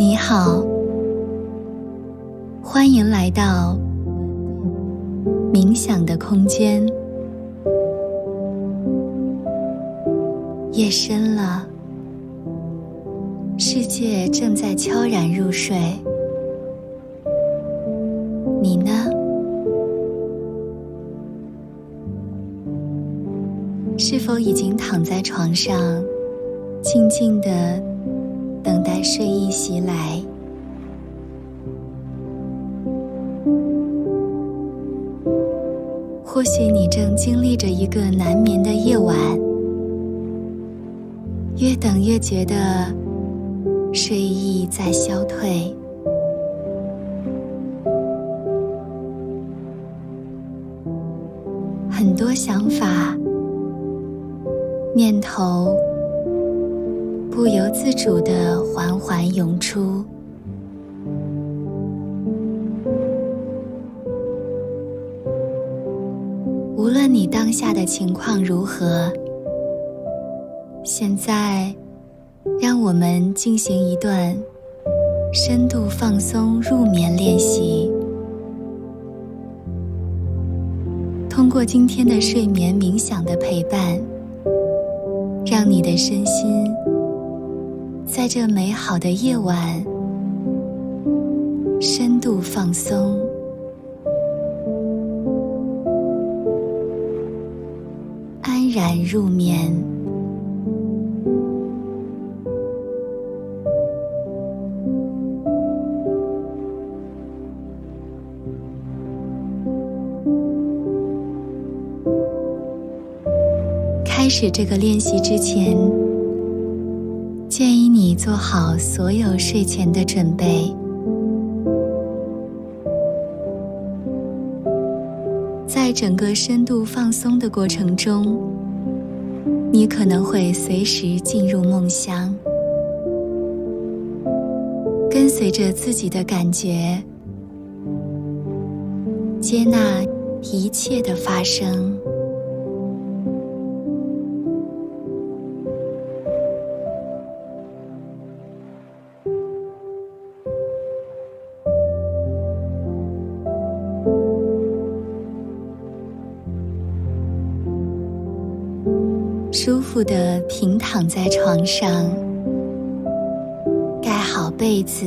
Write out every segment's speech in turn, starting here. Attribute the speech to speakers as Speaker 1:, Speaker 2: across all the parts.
Speaker 1: 你好，欢迎来到冥想的空间。夜深了，世界正在悄然入睡。你呢？是否已经躺在床上，静静的睡意袭来？或许你正经历着一个难眠的夜晚，越等越觉得睡意在消退。很多想法、念头不由自主的缓缓涌出。无论你当下的情况如何，现在让我们进行一段深度放松入眠练习。通过今天的睡眠冥想的陪伴，让你的身心在这美好的夜晚深度放松，安然入眠。开始这个练习之前，你做好所有睡前的准备。在整个深度放松的过程中，你可能会随时进入梦乡，跟随着自己的感觉，接纳一切的发生。躺在床上，盖好被子，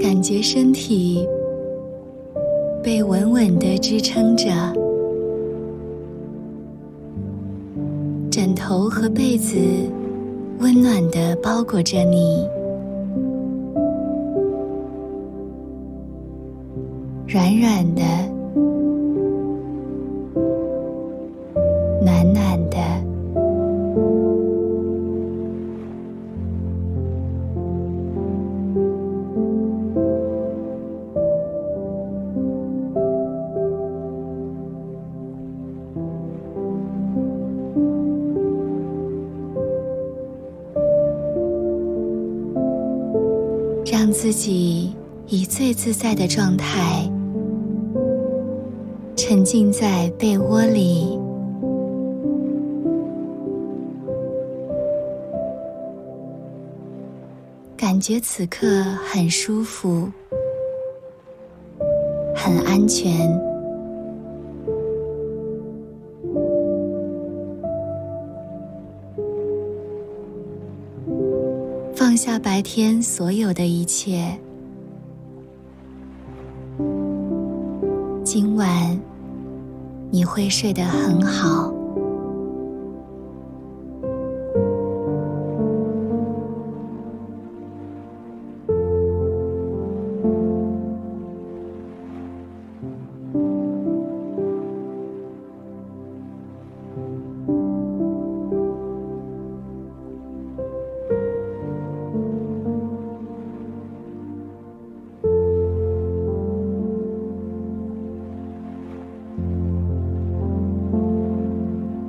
Speaker 1: 感觉身体被稳稳的支撑着，枕头和被子温暖的包裹着你，软软的。自己以最自在的状态沉浸在被窝里。感觉此刻很舒服，很安全。白天所有的一切，今晚你会睡得很好。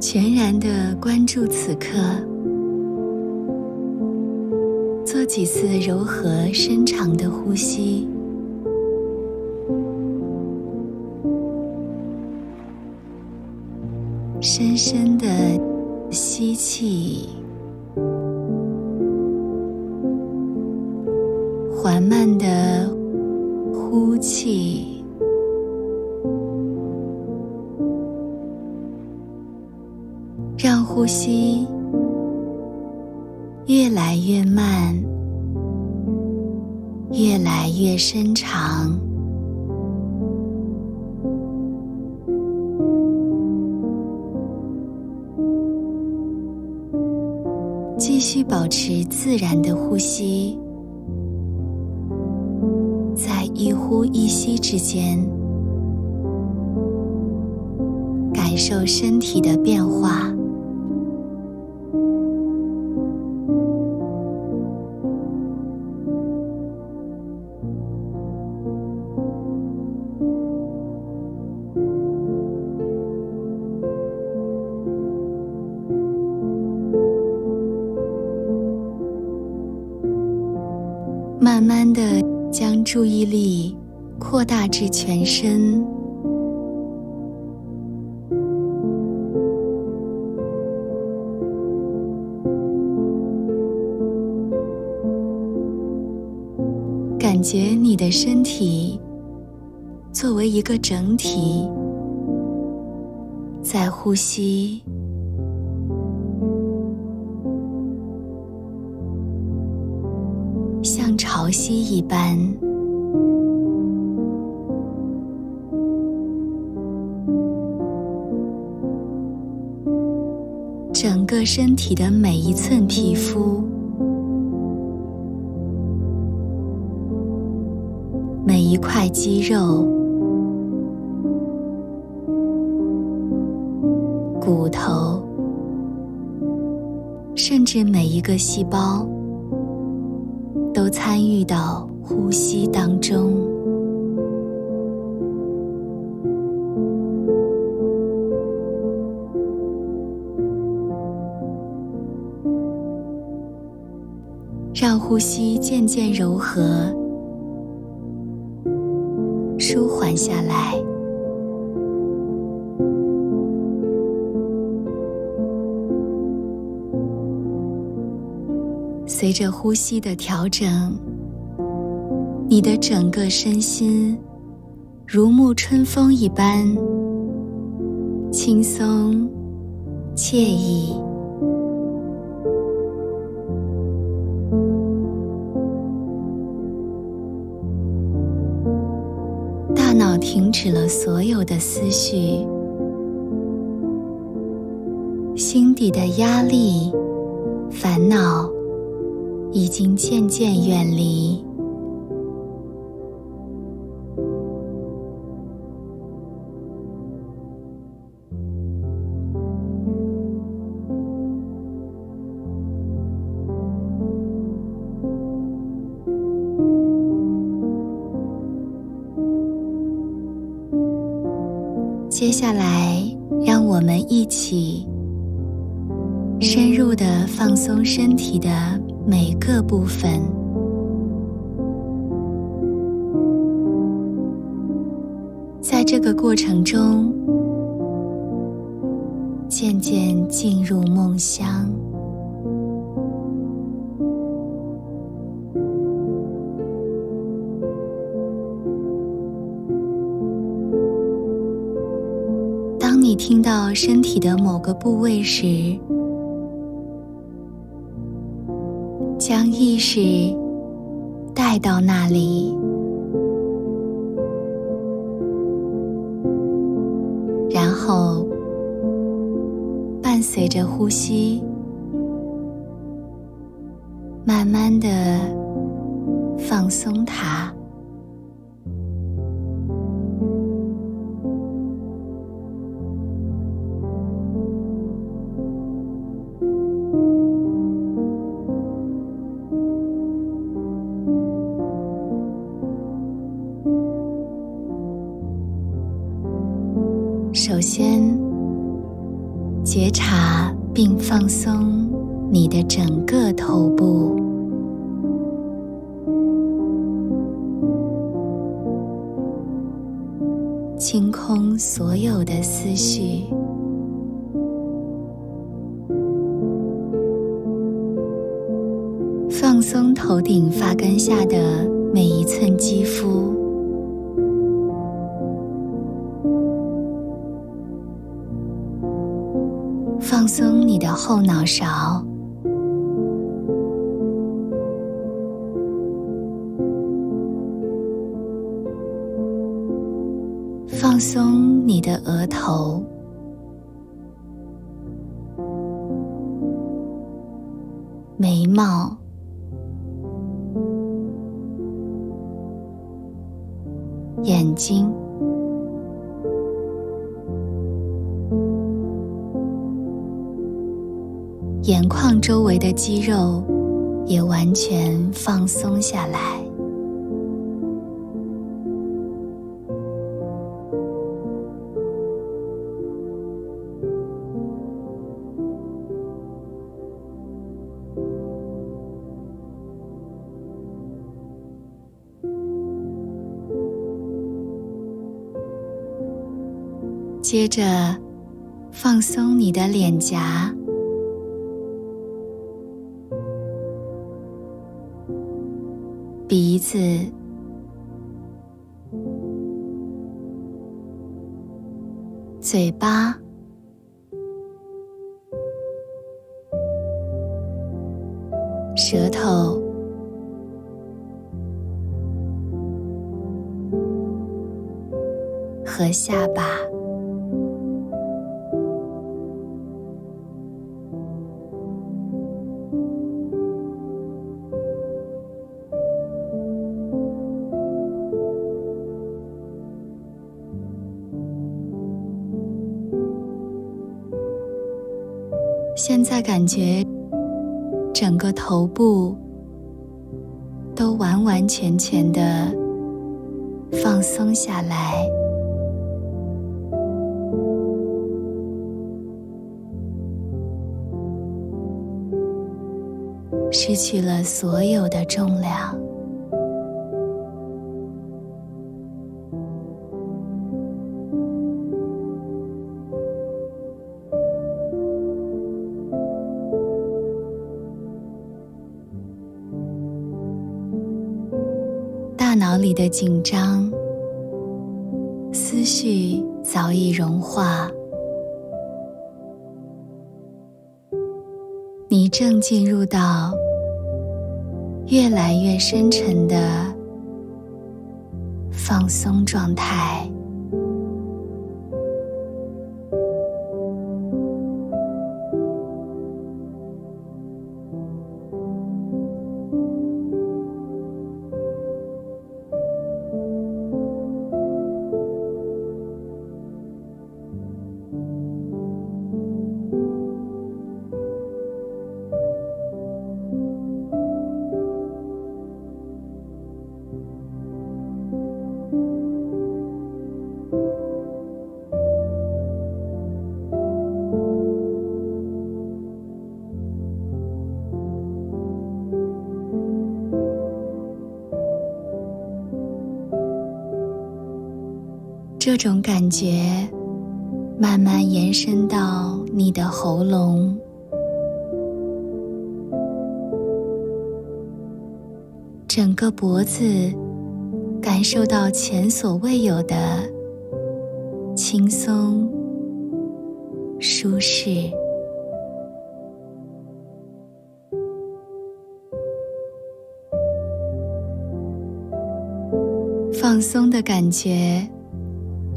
Speaker 1: 全然的关注此刻，做几次柔和深长的呼吸，深深的吸气，缓慢的呼气，呼吸越来越慢，越来越深长。继续保持自然的呼吸，在一呼一吸之间，感受身体的变化。全身，感觉你的身体作为一个整体，在呼吸。像潮汐一般，和身体的每一寸皮肤、每一块肌肉、骨头，甚至每一个细胞。都参与到呼吸当中，呼吸渐渐柔和、舒缓下来。随着呼吸的调整，你的整个身心如沐春风一般轻松惬意，停止了所有的思绪，心底的压力、烦恼。已经渐渐远离。接下来，让我们一起深入的放松身体的。每个部分，在这个过程中，渐渐进入梦乡。听到身体的某个部位时，将意识带到那里，然后伴随着呼吸，慢慢的放松它。放松你的整个头部，清空所有的思绪，放松头顶发根下的每一寸肌肤，后脑勺，放松你的额头。眉毛、的肌肉也完全放松下来。接着，放松你的脸颊、鼻子、嘴巴、舌头。和下巴。感觉整个头部都完完全全的放松下来，失去了所有的重量。的紧张思绪早已融化，你正进入到越来越深沉的放松状态。种感觉慢慢延伸到你的喉咙，整个脖子感受到前所未有的轻松、舒适。放松的感觉。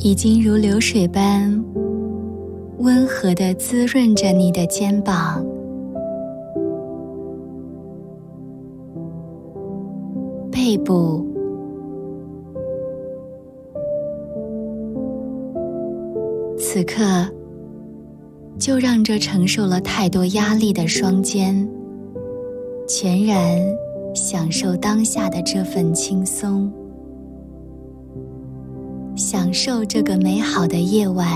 Speaker 1: 已经如流水般温和的滋润着你的肩膀、背部，此刻就让这承受了太多压力的双肩，全然享受当下的这份轻松。享受这个美好的夜晚。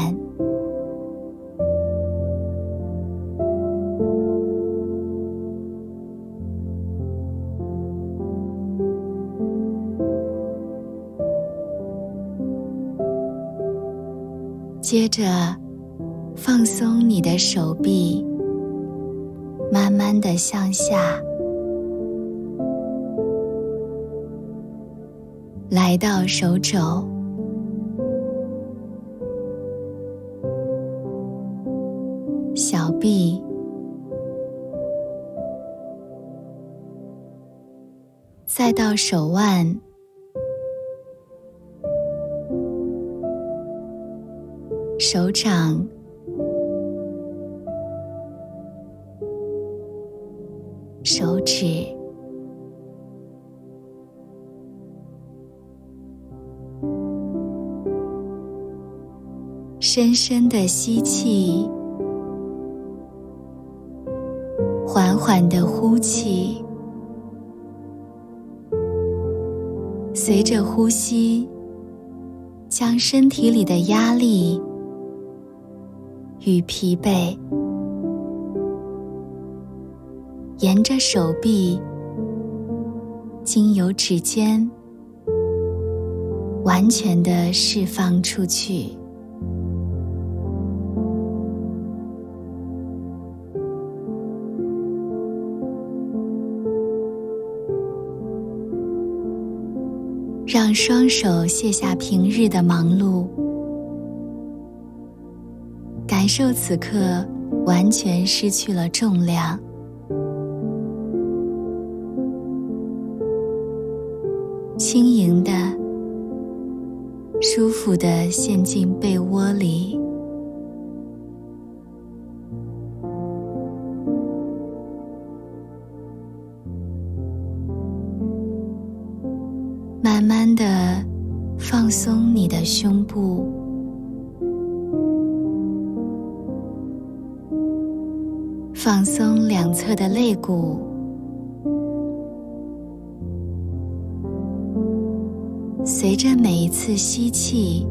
Speaker 1: 接着，放松你的手臂，慢慢的向下，来到手肘。到手腕。手掌、手指，深深的吸气，缓缓的呼气，随着呼吸，将身体里的压力。与疲惫，沿着手臂，经由指尖，完全的释放出去，双手卸下平日的忙碌。感受此刻完全失去了重量，轻盈的、舒服的陷进被窝里，放松你的胸部。放松两侧的肋骨，随着每一次吸气，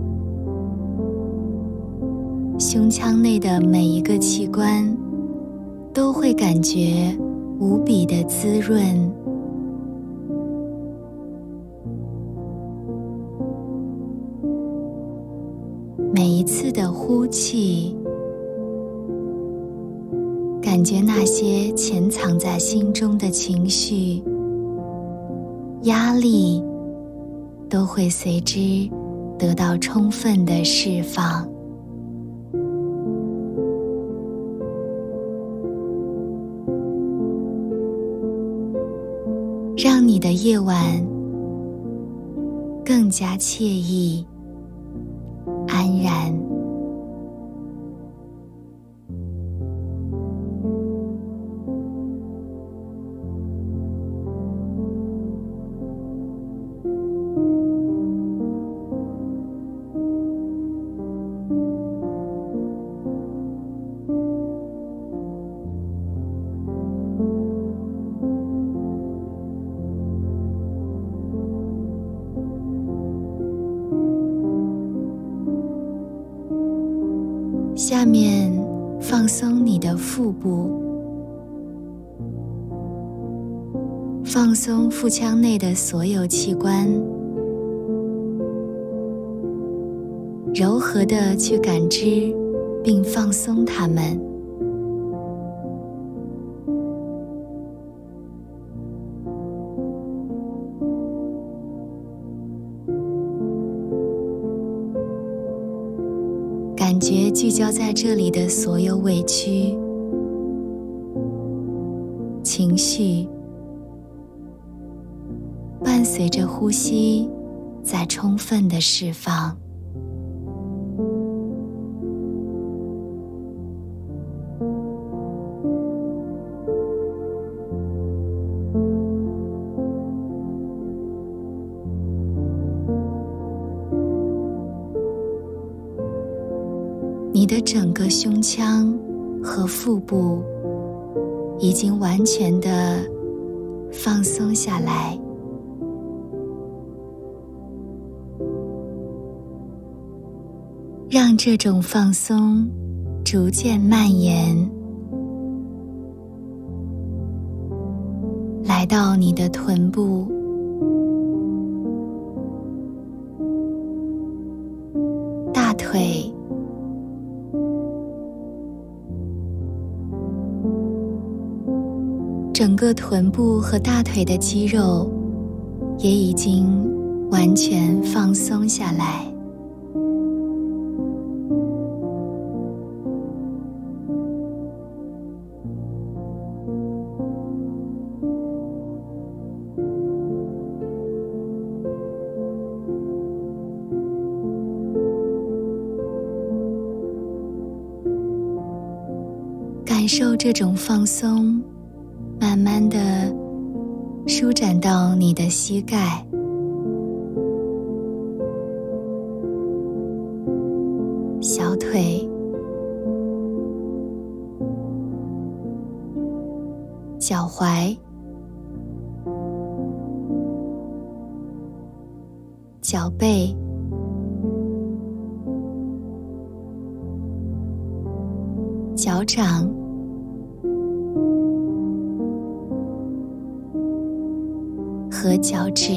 Speaker 1: 胸腔内的每一个器官都会感觉无比的滋润。呼气。感觉那些潜藏在心中的情绪、压力，都会随之得到充分的释放，让你的夜晚更加惬意、安然。腹腔内的所有器官，柔和的去感知并放松它们。感觉聚焦在这里的所有委屈、情绪，随着呼吸，在充分的释放。你的整个胸腔和腹部已经完全的放松下来，这种放松逐渐蔓延，来到你的臀部、大腿。整个臀部和大腿的肌肉也已经完全放松下来。这种放松，慢慢的舒展到你的膝盖、小腿、脚踝、脚背、脚掌。和脚趾，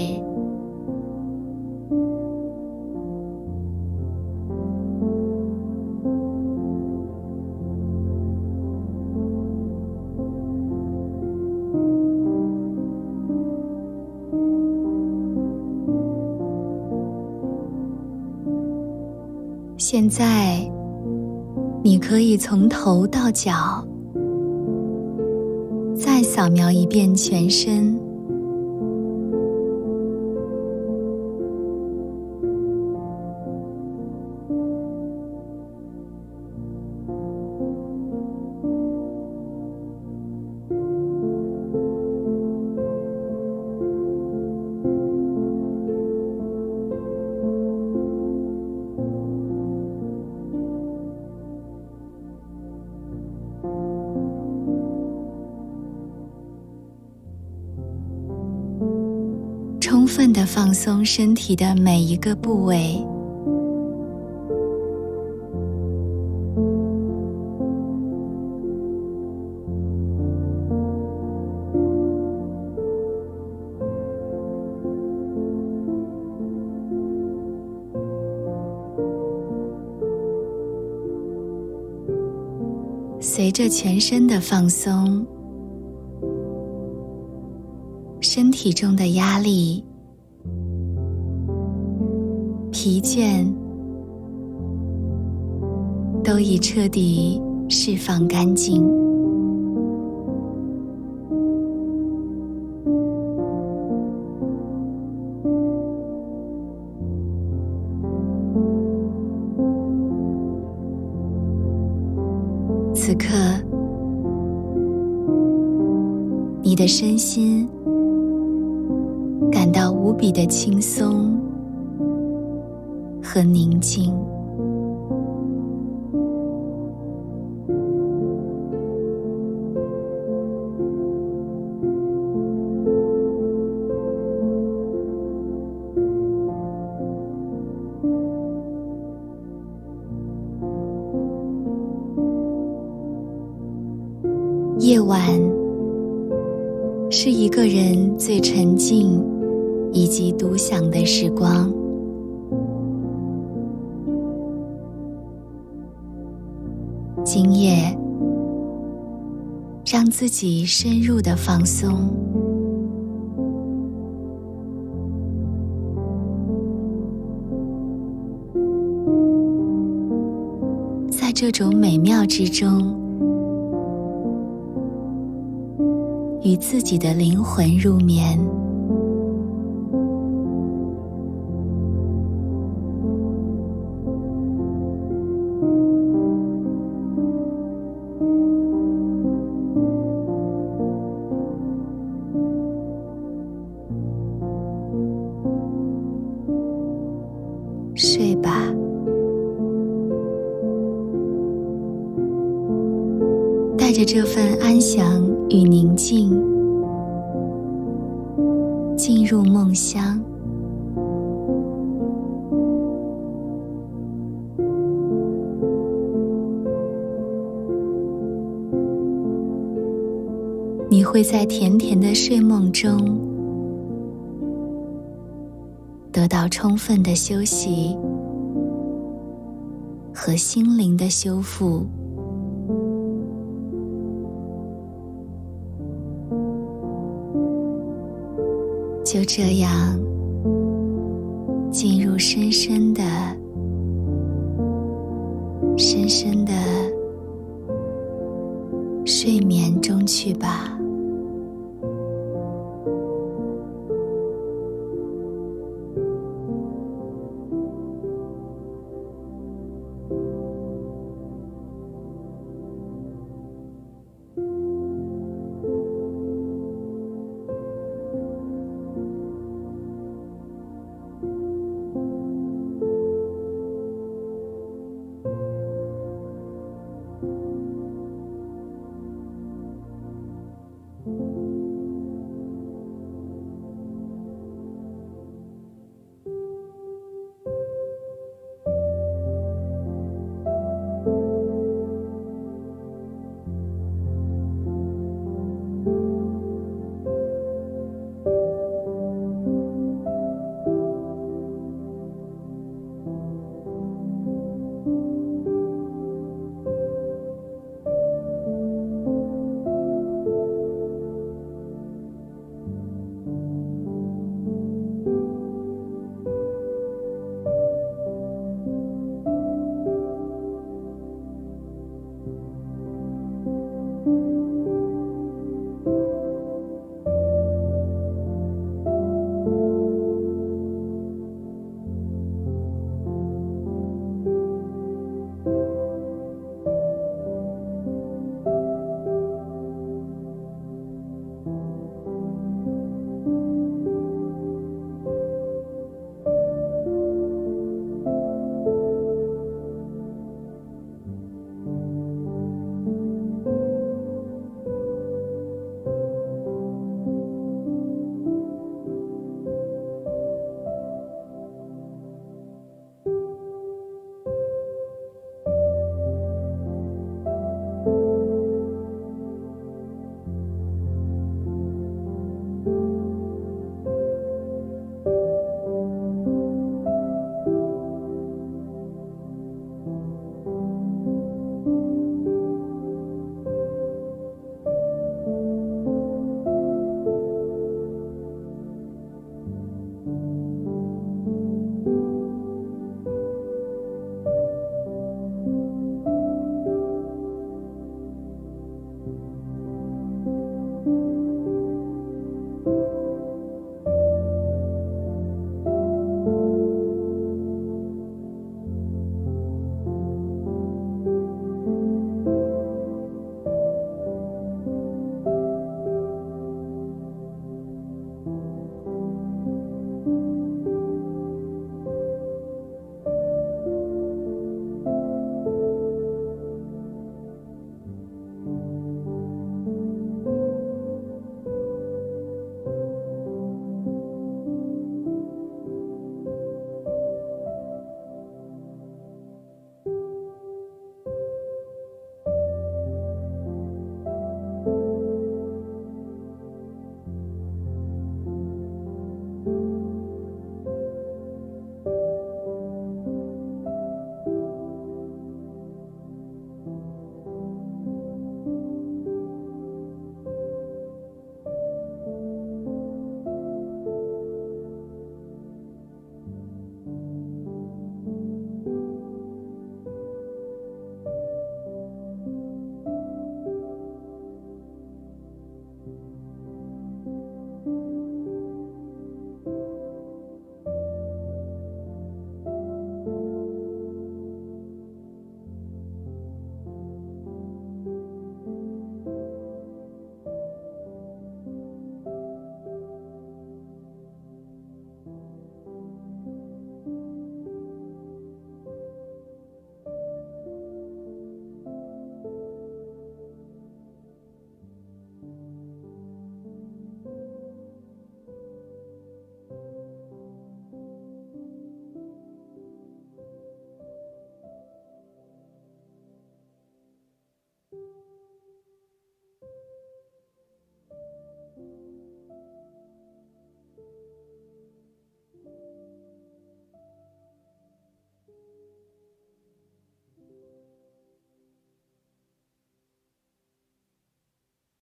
Speaker 1: 现在你可以从头到脚再扫描一遍全身。放松身体的每一个部位，随着全身的放松。身体中的压力、疲倦都已彻底释放干净。此刻，你的身心。感到无比的轻松和宁静。夜晚是一个人最沉静。以及独享的时光。让自己深入的放松，在这种美妙之中，与自己的灵魂入眠。睡吧，带着这份安详与宁静，进入梦乡。你会在甜甜的睡梦中。到充分的休息和心灵的修复，就这样进入深深的、深深的睡眠中去吧。